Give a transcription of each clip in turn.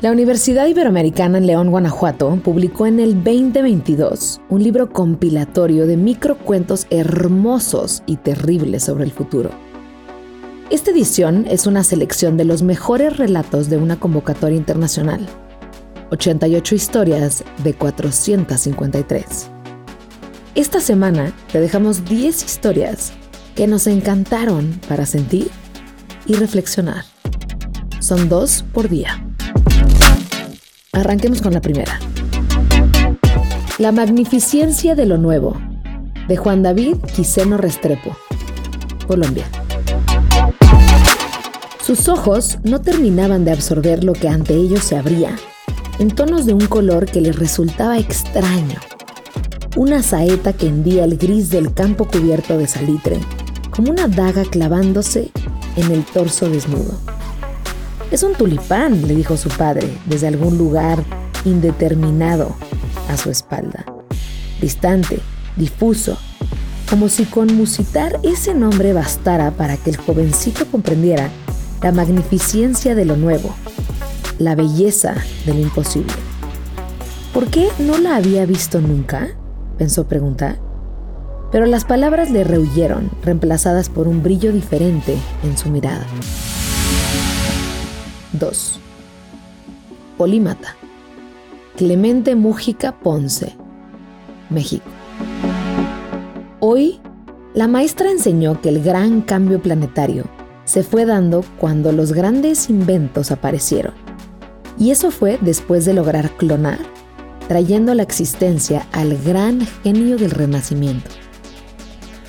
La Universidad Iberoamericana en León, Guanajuato, publicó en el 2022 un libro compilatorio de microcuentos hermosos y terribles sobre el futuro. Esta edición es una selección de los mejores relatos de una convocatoria internacional. 88 historias de 453. Esta semana te dejamos 10 historias que nos encantaron para sentir y reflexionar. Son dos por día. Arranquemos con la primera. La magnificencia de lo nuevo, de Juan David Quiseno Restrepo, Colombia. Sus ojos no terminaban de absorber lo que ante ellos se abría, en tonos de un color que les resultaba extraño. Una saeta que hendía el gris del campo cubierto de salitre, como una daga clavándose en el torso desnudo. Es un tulipán, le dijo su padre desde algún lugar indeterminado a su espalda. Distante, difuso, como si con musitar ese nombre bastara para que el jovencito comprendiera la magnificencia de lo nuevo, la belleza de lo imposible. ¿Por qué no la había visto nunca? pensó preguntar. Pero las palabras le rehuyeron, reemplazadas por un brillo diferente en su mirada. 2. Polímata. Clemente Mújica Ponce, México. Hoy, la maestra enseñó que el gran cambio planetario se fue dando cuando los grandes inventos aparecieron. Y eso fue después de lograr clonar, trayendo la existencia al gran genio del Renacimiento.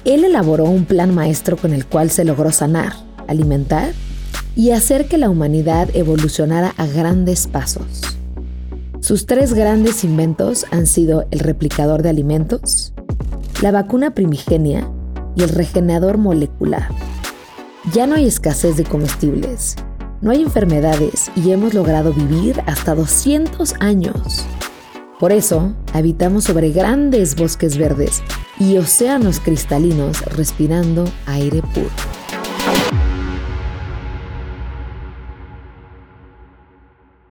Él elaboró un plan maestro con el cual se logró sanar, alimentar y hacer que la humanidad evolucionara a grandes pasos. Sus tres grandes inventos han sido el replicador de alimentos, la vacuna primigenia y el regenerador molecular. Ya no hay escasez de comestibles, no hay enfermedades y hemos logrado vivir hasta 200 años. Por eso, habitamos sobre grandes bosques verdes y océanos cristalinos respirando aire puro.